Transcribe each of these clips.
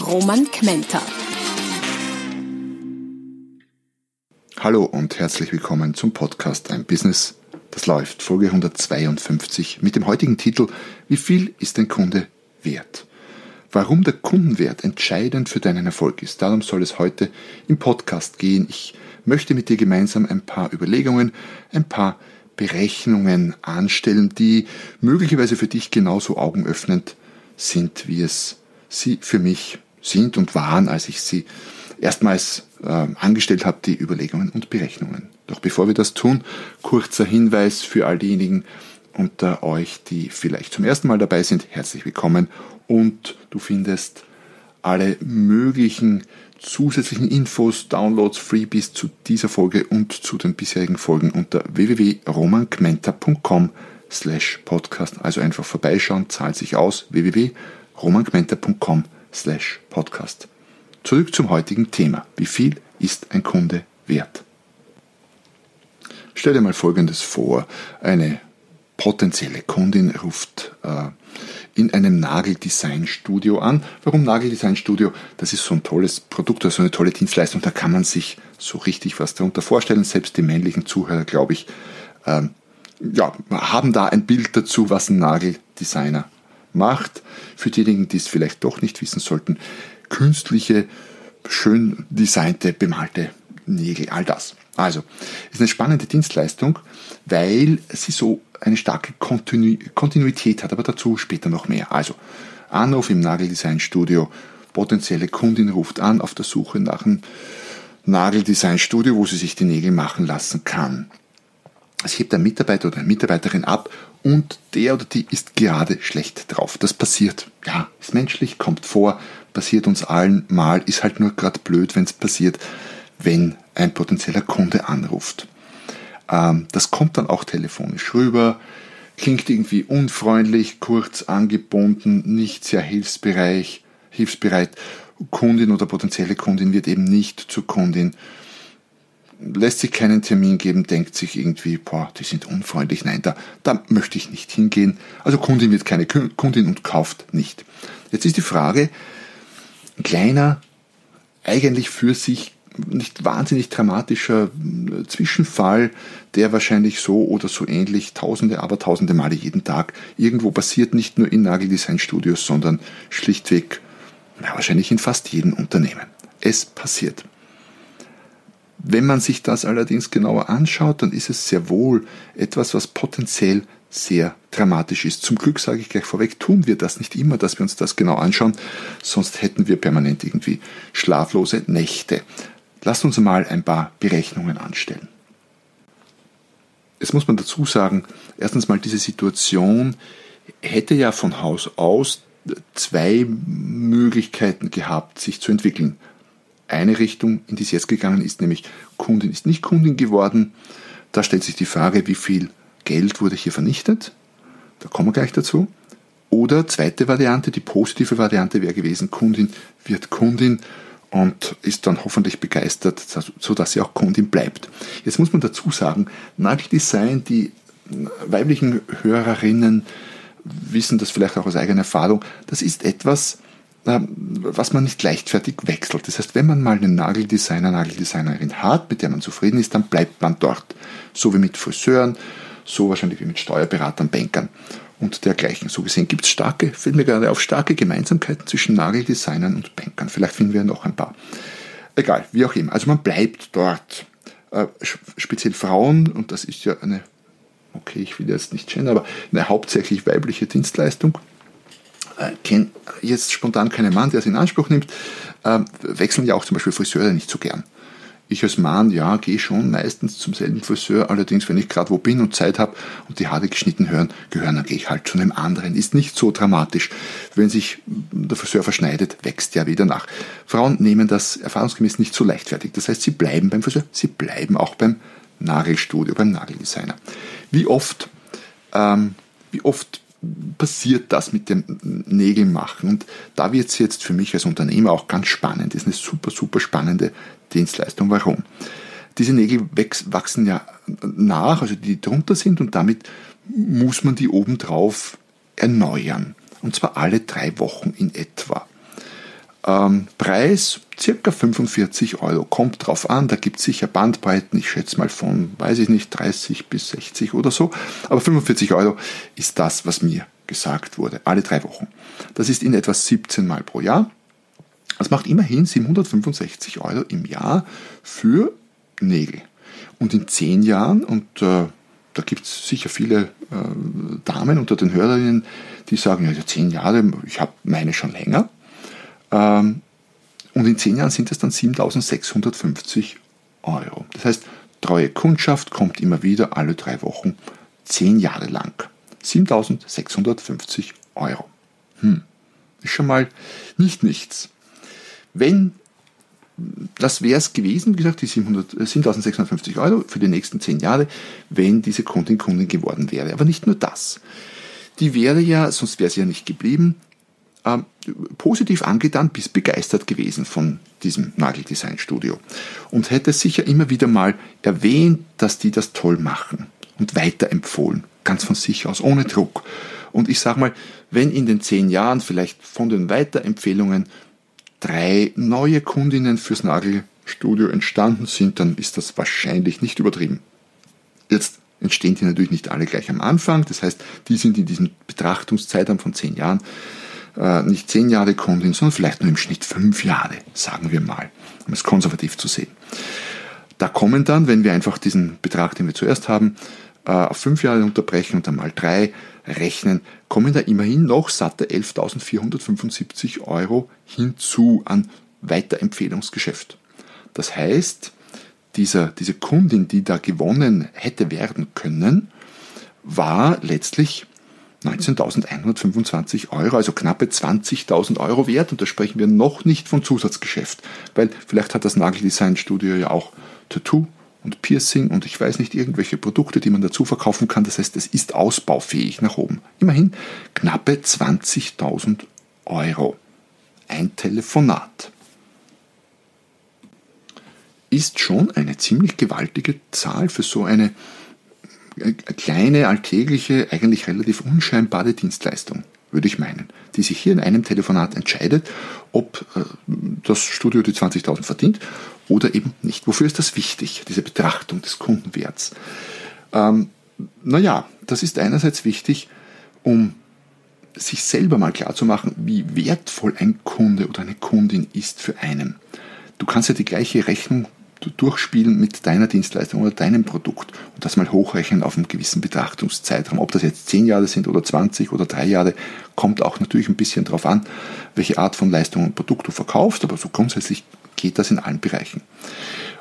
Roman Kmenter. Hallo und herzlich willkommen zum Podcast Ein Business, das läuft, Folge 152 mit dem heutigen Titel Wie viel ist ein Kunde wert? Warum der Kundenwert entscheidend für deinen Erfolg ist, darum soll es heute im Podcast gehen. Ich möchte mit dir gemeinsam ein paar Überlegungen, ein paar Berechnungen anstellen, die möglicherweise für dich genauso augenöffnend sind, wie es sie für mich sind und waren, als ich sie erstmals äh, angestellt habe, die Überlegungen und Berechnungen. Doch bevor wir das tun, kurzer Hinweis für all diejenigen unter euch, die vielleicht zum ersten Mal dabei sind, herzlich willkommen und du findest alle möglichen zusätzlichen Infos, Downloads, Freebies zu dieser Folge und zu den bisherigen Folgen unter www.romangmenta.com slash podcast. Also einfach vorbeischauen, zahlt sich aus, www.romangmenta.com slash podcast. Zurück zum heutigen Thema. Wie viel ist ein Kunde wert? Stell dir mal Folgendes vor. Eine potenzielle Kundin ruft äh, in einem Nageldesignstudio an. Warum Nageldesignstudio? Das ist so ein tolles Produkt oder so eine tolle Dienstleistung. Da kann man sich so richtig was darunter vorstellen. Selbst die männlichen Zuhörer, glaube ich, ähm, ja, haben da ein Bild dazu, was ein Nageldesigner macht. Für diejenigen, die es vielleicht doch nicht wissen sollten, künstliche, schön designte, bemalte Nägel, all das. Also, ist eine spannende Dienstleistung, weil sie so eine starke Kontinu Kontinuität hat, aber dazu später noch mehr. Also, Anruf im Nageldesignstudio, potenzielle Kundin ruft an auf der Suche nach einem Nageldesignstudio, wo sie sich die Nägel machen lassen kann. Es hebt ein Mitarbeiter oder eine Mitarbeiterin ab und der oder die ist gerade schlecht drauf. Das passiert. Ja, ist menschlich, kommt vor, passiert uns allen mal, ist halt nur gerade blöd, wenn es passiert, wenn ein potenzieller Kunde anruft. Ähm, das kommt dann auch telefonisch rüber, klingt irgendwie unfreundlich, kurz angebunden, nicht sehr hilfsbereit. hilfsbereit. Kundin oder potenzielle Kundin wird eben nicht zur Kundin lässt sich keinen Termin geben, denkt sich irgendwie, boah, die sind unfreundlich, nein, da, da möchte ich nicht hingehen. Also Kundin wird keine Kundin und kauft nicht. Jetzt ist die Frage, ein kleiner, eigentlich für sich nicht wahnsinnig dramatischer äh, Zwischenfall, der wahrscheinlich so oder so ähnlich tausende, aber tausende Male jeden Tag irgendwo passiert, nicht nur in Nageldesign-Studios, sondern schlichtweg ja, wahrscheinlich in fast jedem Unternehmen. Es passiert. Wenn man sich das allerdings genauer anschaut, dann ist es sehr wohl etwas, was potenziell sehr dramatisch ist. Zum Glück sage ich gleich vorweg, tun wir das nicht immer, dass wir uns das genau anschauen, sonst hätten wir permanent irgendwie schlaflose Nächte. Lasst uns mal ein paar Berechnungen anstellen. Es muss man dazu sagen, erstens mal diese Situation hätte ja von Haus aus zwei Möglichkeiten gehabt, sich zu entwickeln eine Richtung, in die es jetzt gegangen ist, nämlich Kundin ist nicht Kundin geworden. Da stellt sich die Frage, wie viel Geld wurde hier vernichtet. Da kommen wir gleich dazu. Oder zweite Variante, die positive Variante wäre gewesen, Kundin wird Kundin und ist dann hoffentlich begeistert, sodass sie auch Kundin bleibt. Jetzt muss man dazu sagen, Nageldesign, die weiblichen Hörerinnen wissen das vielleicht auch aus eigener Erfahrung, das ist etwas, was man nicht leichtfertig wechselt. Das heißt, wenn man mal einen Nageldesigner, Nageldesignerin hat, mit der man zufrieden ist, dann bleibt man dort. So wie mit Friseuren, so wahrscheinlich wie mit Steuerberatern, Bankern und dergleichen. So gesehen gibt es starke, fällt mir gerade auf, starke Gemeinsamkeiten zwischen Nageldesignern und Bankern. Vielleicht finden wir noch ein paar. Egal, wie auch immer. Also man bleibt dort. Äh, speziell Frauen, und das ist ja eine, okay, ich will jetzt nicht kennen, aber eine hauptsächlich weibliche Dienstleistung, kenne jetzt spontan keinen Mann, der es in Anspruch nimmt, äh, wechseln ja auch zum Beispiel Friseure nicht so gern. Ich als Mann, ja, gehe schon meistens zum selben Friseur, allerdings wenn ich gerade wo bin und Zeit habe und die Haare geschnitten hören, gehören, dann gehe ich halt zu einem anderen. Ist nicht so dramatisch. Wenn sich der Friseur verschneidet, wächst ja wieder nach. Frauen nehmen das erfahrungsgemäß nicht so leichtfertig. Das heißt, sie bleiben beim Friseur, sie bleiben auch beim Nagelstudio, beim Nageldesigner. Wie oft, ähm, wie oft passiert das mit dem Nägelmachen? Und da wird es jetzt für mich als Unternehmer auch ganz spannend. Das ist eine super, super spannende Dienstleistung. Warum? Diese Nägel wachsen ja nach, also die drunter sind, und damit muss man die obendrauf erneuern. Und zwar alle drei Wochen in etwa. Ähm, Preis circa 45 Euro. Kommt drauf an, da gibt es sicher Bandbreiten, ich schätze mal von, weiß ich nicht, 30 bis 60 oder so. Aber 45 Euro ist das, was mir gesagt wurde. Alle drei Wochen. Das ist in etwa 17 Mal pro Jahr. Das macht immerhin 765 Euro im Jahr für Nägel. Und in 10 Jahren, und äh, da gibt es sicher viele äh, Damen unter den Hörerinnen, die sagen, ja, 10 Jahre, ich habe meine schon länger. Ähm, und in 10 Jahren sind es dann 7650 Euro. Das heißt, treue Kundschaft kommt immer wieder alle drei Wochen 10 Jahre lang. 7650 Euro. Hm. Ist schon mal nicht nichts. Wenn das wäre es gewesen, wie gesagt, die 7650 Euro für die nächsten 10 Jahre, wenn diese Kundin Kundin geworden wäre. Aber nicht nur das. Die wäre ja, sonst wäre sie ja nicht geblieben, äh, positiv angetan bis begeistert gewesen von diesem Nageldesign-Studio und hätte sicher immer wieder mal erwähnt, dass die das toll machen und weiterempfohlen, ganz von sich aus, ohne Druck. Und ich sage mal, wenn in den zehn Jahren vielleicht von den Weiterempfehlungen drei neue Kundinnen fürs Nagelstudio entstanden sind, dann ist das wahrscheinlich nicht übertrieben. Jetzt entstehen die natürlich nicht alle gleich am Anfang, das heißt, die sind in diesem Betrachtungszeitraum von zehn Jahren äh, nicht zehn Jahre Kundin, sondern vielleicht nur im Schnitt fünf Jahre, sagen wir mal, um es konservativ zu sehen. Da kommen dann, wenn wir einfach diesen Betrag, den wir zuerst haben, äh, auf fünf Jahre unterbrechen und dann mal drei rechnen, kommen da immerhin noch satte 11.475 Euro hinzu an Weiterempfehlungsgeschäft. Das heißt, dieser, diese Kundin, die da gewonnen hätte werden können, war letztlich 19.125 Euro, also knappe 20.000 Euro wert. Und da sprechen wir noch nicht von Zusatzgeschäft, weil vielleicht hat das Nageldesign-Studio ja auch Tattoo und Piercing und ich weiß nicht, irgendwelche Produkte, die man dazu verkaufen kann. Das heißt, es ist ausbaufähig nach oben. Immerhin knappe 20.000 Euro. Ein Telefonat ist schon eine ziemlich gewaltige Zahl für so eine kleine, alltägliche, eigentlich relativ unscheinbare Dienstleistung, würde ich meinen, die sich hier in einem Telefonat entscheidet, ob äh, das Studio die 20.000 verdient oder eben nicht. Wofür ist das wichtig, diese Betrachtung des Kundenwerts? Ähm, naja, das ist einerseits wichtig, um sich selber mal klarzumachen, wie wertvoll ein Kunde oder eine Kundin ist für einen. Du kannst ja die gleiche Rechnung durchspielen mit deiner Dienstleistung oder deinem Produkt und das mal hochrechnen auf einen gewissen Betrachtungszeitraum. Ob das jetzt 10 Jahre sind oder 20 oder 3 Jahre, kommt auch natürlich ein bisschen darauf an, welche Art von Leistung und Produkt du verkaufst, aber so grundsätzlich geht das in allen Bereichen.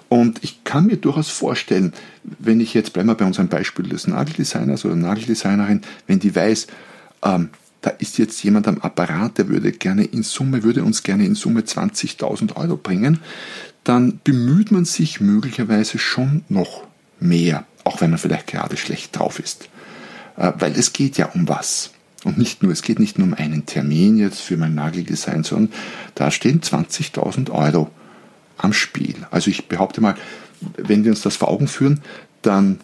Und ich kann mir durchaus vorstellen, wenn ich jetzt, bleiben wir bei unserem Beispiel des Nageldesigners oder Nageldesignerin, wenn die weiß, ähm, da ist jetzt jemand am Apparat, der würde gerne in Summe, würde uns gerne in Summe 20.000 Euro bringen, dann bemüht man sich möglicherweise schon noch mehr, auch wenn man vielleicht gerade schlecht drauf ist. Äh, weil es geht ja um was. Und nicht nur, es geht nicht nur um einen Termin jetzt für mein Nageldesign, sondern da stehen 20.000 Euro am Spiel. Also ich behaupte mal, wenn wir uns das vor Augen führen, dann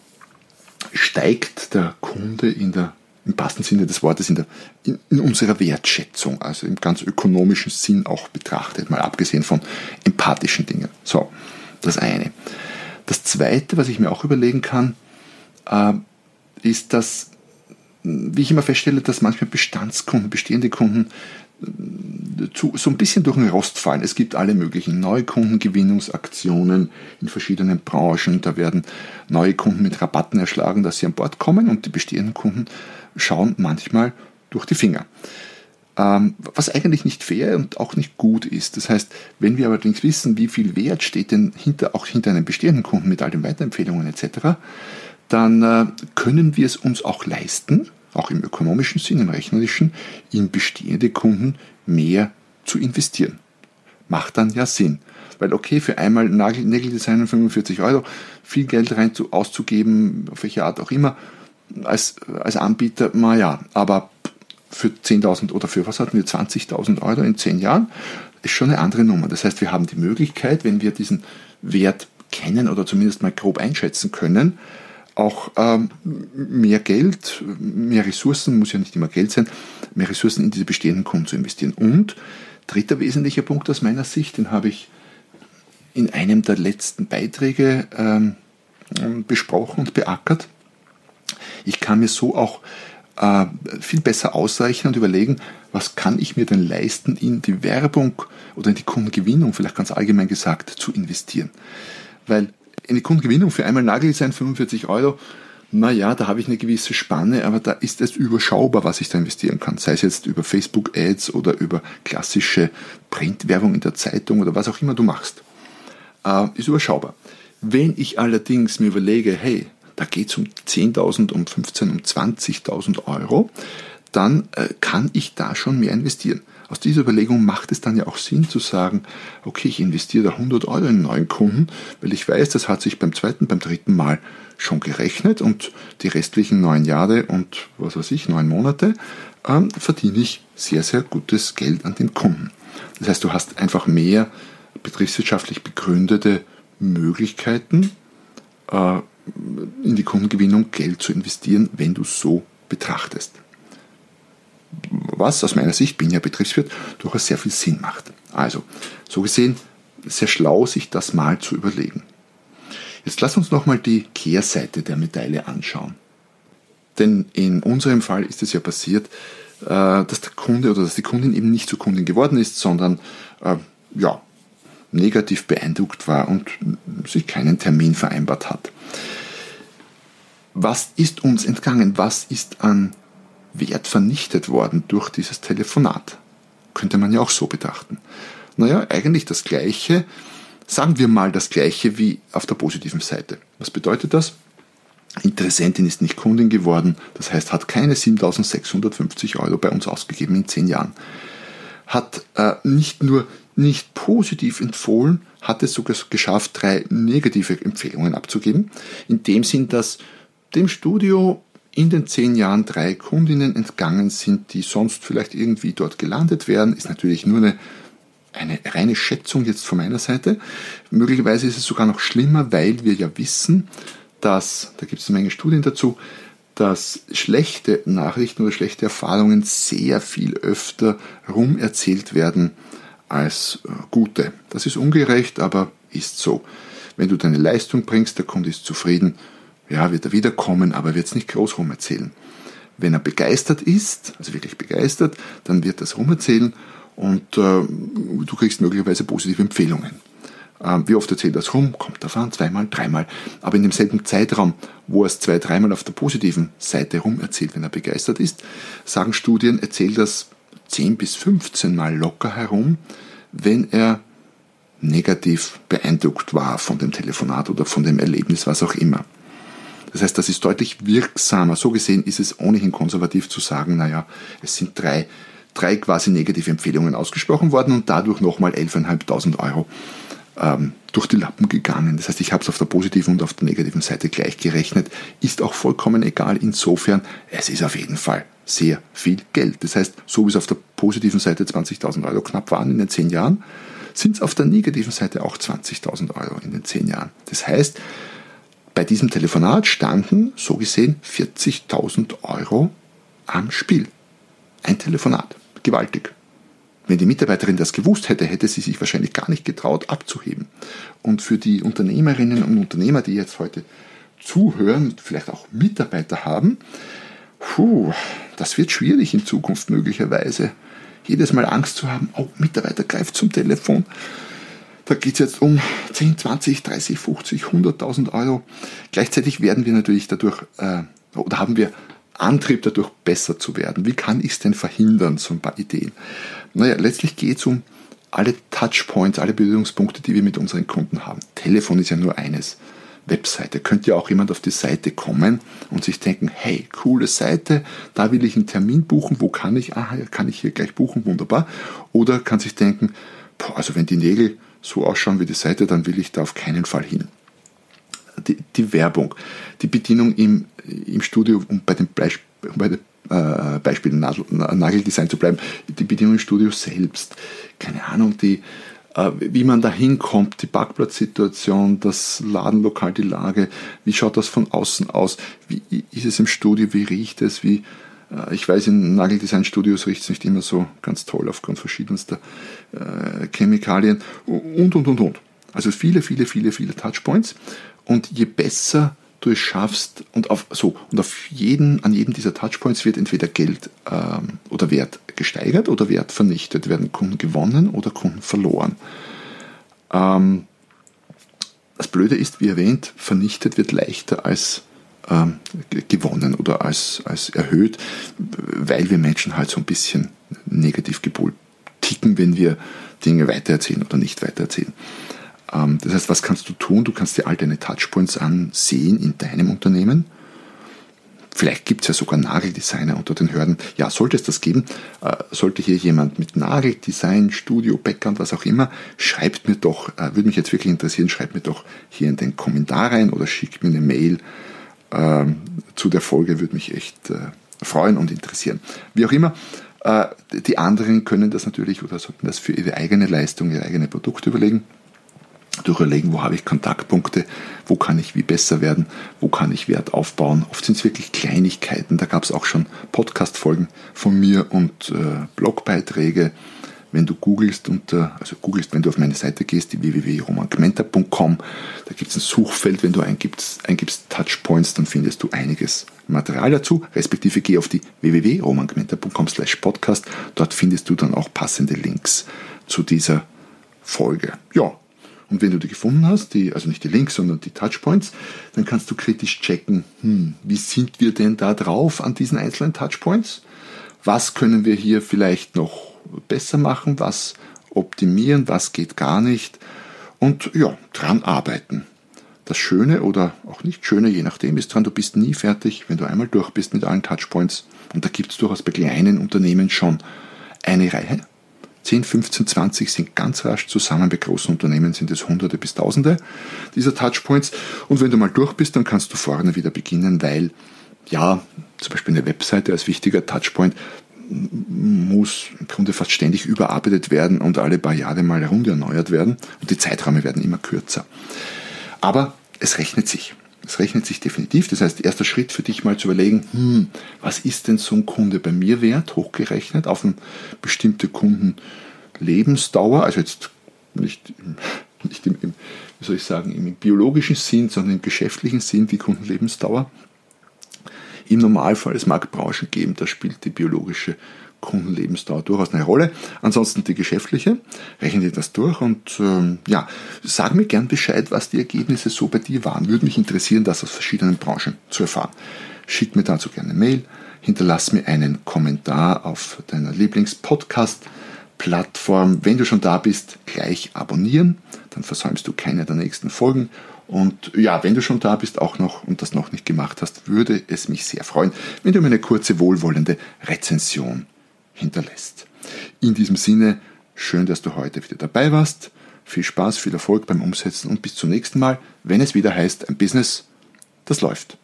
steigt der Kunde in der im passenden Sinne des Wortes in, der, in, in, unserer Wertschätzung, also im ganz ökonomischen Sinn auch betrachtet, mal abgesehen von empathischen Dingen. So, das eine. Das zweite, was ich mir auch überlegen kann, äh, ist, dass, wie ich immer feststelle, dass manchmal Bestandskunden, bestehende Kunden zu, so ein bisschen durch den Rost fallen. Es gibt alle möglichen Neukundengewinnungsaktionen in verschiedenen Branchen. Da werden neue Kunden mit Rabatten erschlagen, dass sie an Bord kommen und die bestehenden Kunden schauen manchmal durch die Finger. ähm, was eigentlich nicht fair und auch nicht gut ist. Das heißt, wenn wir allerdings wissen, wie viel Wert steht denn hinter, auch hinter einem bestehenden Kunden mit all den Weiterempfehlungen etc., dann äh, können wir es uns auch leisten, auch im ökonomischen Sinn, im rechnerischen, in bestehende Kunden mehr zu investieren. Macht dann ja Sinn. Weil okay, für einmal Nägeldesign 45 Euro, viel Geld rein zu, auszugeben, auf welche Art auch immer, als, als Anbieter, naja, aber für 10.000 oder für was hatten wir, 20.000 Euro in 10 Jahren, ist schon eine andere Nummer. Das heißt, wir haben die Möglichkeit, wenn wir diesen Wert kennen oder zumindest mal grob einschätzen können, auch ähm, mehr Geld, mehr Ressourcen, muss ja nicht immer Geld sein, mehr Ressourcen in diese bestehenden Kunden zu investieren. Und dritter wesentlicher Punkt aus meiner Sicht, den habe ich in einem der letzten Beiträge ähm, besprochen und beackert. Ich kann mir so auch äh, viel besser ausrechnen und überlegen, was kann ich mir denn leisten, in die Werbung oder in die Kundengewinnung, vielleicht ganz allgemein gesagt, zu investieren. Weil eine Kundengewinnung für einmal Nageldesign 45 Euro, naja, da habe ich eine gewisse Spanne, aber da ist es überschaubar, was ich da investieren kann. Sei es jetzt über Facebook-Ads oder über klassische Printwerbung in der Zeitung oder was auch immer du machst. Äh, ist überschaubar. Wenn ich allerdings mir überlege, hey, da geht es um 10.000, um 15.000, um 20.000 Euro, dann äh, kann ich da schon mehr investieren. Aus dieser Überlegung macht es dann ja auch Sinn zu sagen, okay, ich investiere da 100 Euro in einen neuen Kunden, weil ich weiß, das hat sich beim zweiten, beim dritten Mal schon gerechnet und die restlichen neun Jahre und was weiß ich, neun Monate ähm, verdiene ich sehr, sehr gutes Geld an den Kunden. Das heißt, du hast einfach mehr betriebswirtschaftlich begründete Möglichkeiten, äh, in die Kundengewinnung Geld zu investieren, wenn du so betrachtest was aus meiner Sicht, bin ja Betriebswirt, durchaus sehr viel Sinn macht. Also, so gesehen, sehr schlau, sich das mal zu überlegen. Jetzt lass uns nochmal die Kehrseite der Medaille anschauen. Denn in unserem Fall ist es ja passiert, äh, dass der Kunde oder dass die Kundin eben nicht zur Kundin geworden ist, sondern äh, ja, negativ beeindruckt war und sich keinen Termin vereinbart hat. Was ist uns entgangen? Was ist an Wert vernichtet worden durch dieses Telefonat. Könnte man ja auch so betrachten. Naja, eigentlich das Gleiche, sagen wir mal das Gleiche wie auf der positiven Seite. Was bedeutet das? Interessentin ist nicht Kundin geworden, das heißt, hat keine 7650 Euro bei uns ausgegeben in 10 Jahren. Hat äh, nicht nur nicht positiv empfohlen, hat es sogar geschafft, drei negative Empfehlungen abzugeben. In dem Sinn, dass dem Studio in den zehn Jahren drei Kundinnen entgangen sind, die sonst vielleicht irgendwie dort gelandet wären, ist natürlich nur eine, eine reine Schätzung jetzt von meiner Seite. Möglicherweise ist es sogar noch schlimmer, weil wir ja wissen, dass, da gibt es eine Menge Studien dazu, dass schlechte Nachrichten oder schlechte Erfahrungen sehr viel öfter rumerzählt werden als äh, gute. Das ist ungerecht, aber ist so. Wenn du deine Leistung bringst, der Kunde ist zufrieden, ja, wird er wiederkommen, aber wird es nicht groß rumerzählen. Wenn er begeistert ist, also wirklich begeistert, dann wird er es rumerzählen und äh, du kriegst möglicherweise positive Empfehlungen. Äh, wie oft erzählt er es rum? Kommt davon, zweimal, dreimal. Aber in demselben Zeitraum, wo er es zwei, dreimal auf der positiven Seite rum erzählt, wenn er begeistert ist, sagen Studien, erzählt das 10 bis 15 Mal locker herum, wenn er negativ beeindruckt war von dem Telefonat oder von dem Erlebnis, was auch immer. Das heißt, das ist deutlich wirksamer. So gesehen ist es ohnehin konservativ zu sagen, naja, es sind drei, drei quasi negative Empfehlungen ausgesprochen worden und dadurch nochmal 11.500 Euro ähm, durch die Lappen gegangen. Das heißt, ich habe es auf der positiven und auf der negativen Seite gleich gerechnet. Ist auch vollkommen egal. Insofern, es ist auf jeden Fall sehr viel Geld. Das heißt, so wie es auf der positiven Seite 20.000 Euro knapp waren in den zehn Jahren, sind es auf der negativen Seite auch 20.000 Euro in den zehn Jahren. Das heißt, bei diesem Telefonat standen, so gesehen, 40.000 Euro am Spiel. Ein Telefonat. Gewaltig. Wenn die Mitarbeiterin das gewusst hätte, hätte sie sich wahrscheinlich gar nicht getraut abzuheben. Und für die Unternehmerinnen und Unternehmer, die jetzt heute zuhören, vielleicht auch Mitarbeiter haben, puh, das wird schwierig in Zukunft möglicherweise. Jedes Mal Angst zu haben, oh, Mitarbeiter greift zum Telefon. Da geht es jetzt um 10, 20, 30, 50, 100.000 Euro. Gleichzeitig werden wir natürlich dadurch, äh, oder haben wir Antrieb dadurch besser zu werden? Wie kann ich es denn verhindern? So ein paar Ideen. Naja, letztlich geht es um alle Touchpoints, alle Berührungspunkte, die wir mit unseren Kunden haben. Telefon ist ja nur eines. Webseite. Könnte ja auch jemand auf die Seite kommen und sich denken, hey, coole Seite, da will ich einen Termin buchen, wo kann ich? Ah, kann ich hier gleich buchen, wunderbar. Oder kann sich denken, boah, also wenn die Nägel so ausschauen wie die Seite, dann will ich da auf keinen Fall hin. Die, die Werbung, die Bedienung im, im Studio, um bei dem Beispiel, bei dem äh, Beispiel Nageldesign zu bleiben, die Bedienung im Studio selbst, keine Ahnung, die, äh, wie man da hinkommt, die Parkplatzsituation, das Ladenlokal, die Lage, wie schaut das von außen aus, wie ist es im Studio, wie riecht es, wie, ich weiß, in Nageldesign-Studios riecht es nicht immer so ganz toll aufgrund verschiedenster äh, Chemikalien und, und, und, und. Also viele, viele, viele, viele Touchpoints. Und je besser du es schaffst und auf so und auf jeden an jedem dieser Touchpoints wird entweder Geld ähm, oder Wert gesteigert oder Wert vernichtet, werden Kunden gewonnen oder Kunden verloren. Ähm, das Blöde ist, wie erwähnt, vernichtet wird leichter als ähm, gewonnen oder als, als erhöht, weil wir Menschen halt so ein bisschen negativ gepolt ticken, wenn wir Dinge weitererzählen oder nicht weitererzählen. Ähm, das heißt, was kannst du tun? Du kannst dir all deine Touchpoints ansehen in deinem Unternehmen. Vielleicht gibt es ja sogar Nageldesigner unter den Hörden. Ja, sollte es das geben, äh, sollte hier jemand mit Nageldesign, Studio, Background, was auch immer, schreibt mir doch, äh, würde mich jetzt wirklich interessieren, schreibt mir doch hier in den Kommentar rein oder schickt mir eine Mail äh, zu der Folge, würde mich echt äh, freuen und interessieren. Wie auch immer, äh, die anderen können das natürlich oder sollten das für ihre eigene Leistung, ihre eigene Produkte überlegen durchlegen, wo habe ich Kontaktpunkte, wo kann ich wie besser werden, wo kann ich Wert aufbauen. Oft sind es wirklich Kleinigkeiten. Da gab es auch schon Podcast-Folgen von mir und äh, Blogbeiträge. Wenn du googelst und also googelst, wenn du auf meine Seite gehst, die www.romangmenta.com, da gibt es ein Suchfeld, wenn du eingibst, eingibst Touchpoints, dann findest du einiges Material dazu, respektive geh auf die www.romangmenta.com slash podcast, dort findest du dann auch passende Links zu dieser Folge. Ja, und wenn du die gefunden hast, die, also nicht die Links, sondern die Touchpoints, dann kannst du kritisch checken, hm, wie sind wir denn da drauf an diesen einzelnen Touchpoints? Was können wir hier vielleicht noch besser machen? Was optimieren? Was geht gar nicht? Und ja, dran arbeiten. Das Schöne oder auch nicht Schöne, je nachdem, ist dran, du bist nie fertig, wenn du einmal durch bist mit allen Touchpoints. Und da gibt es durchaus bei kleinen Unternehmen schon eine Reihe 10, 15, 20 sind ganz rasch zusammen. Bei großen Unternehmen sind es Hunderte bis Tausende dieser Touchpoints. Und wenn du mal durch bist, dann kannst du vorne wieder beginnen, weil ja, zum Beispiel eine Webseite als wichtiger Touchpoint muss im Grunde fast ständig überarbeitet werden und alle paar Jahre mal rund erneuert werden und die Zeiträume werden immer kürzer. Aber es rechnet sich. Es rechnet sich definitiv. Das heißt, erster Schritt für dich mal zu überlegen, hm, was ist denn so ein Kunde bei mir wert, hochgerechnet auf eine bestimmte Kundenlebensdauer, also jetzt nicht, nicht im, im, wie soll ich sagen, im biologischen Sinn, sondern im geschäftlichen Sinn, die Kundenlebensdauer. Im Normalfall, es mag Branchen geben, da spielt die biologische Kundenlebensdauer durchaus eine Rolle. Ansonsten die geschäftliche, rechne dir das durch und ähm, ja, sag mir gern Bescheid, was die Ergebnisse so bei dir waren. Würde mich interessieren, das aus verschiedenen Branchen zu erfahren. Schick mir dazu gerne eine Mail, hinterlass mir einen Kommentar auf deiner Lieblingspodcast-Plattform. Wenn du schon da bist, gleich abonnieren, dann versäumst du keine der nächsten Folgen. Und ja, wenn du schon da bist, auch noch und das noch nicht gemacht hast, würde es mich sehr freuen, wenn du mir eine kurze, wohlwollende Rezension hinterlässt. In diesem Sinne, schön, dass du heute wieder dabei warst. Viel Spaß, viel Erfolg beim Umsetzen und bis zum nächsten Mal, wenn es wieder heißt, ein Business, das läuft.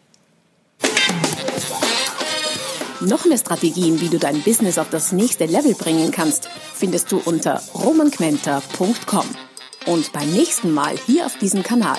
Noch mehr Strategien, wie du dein Business auf das nächste Level bringen kannst, findest du unter romanquenter.com. Und beim nächsten Mal hier auf diesem Kanal,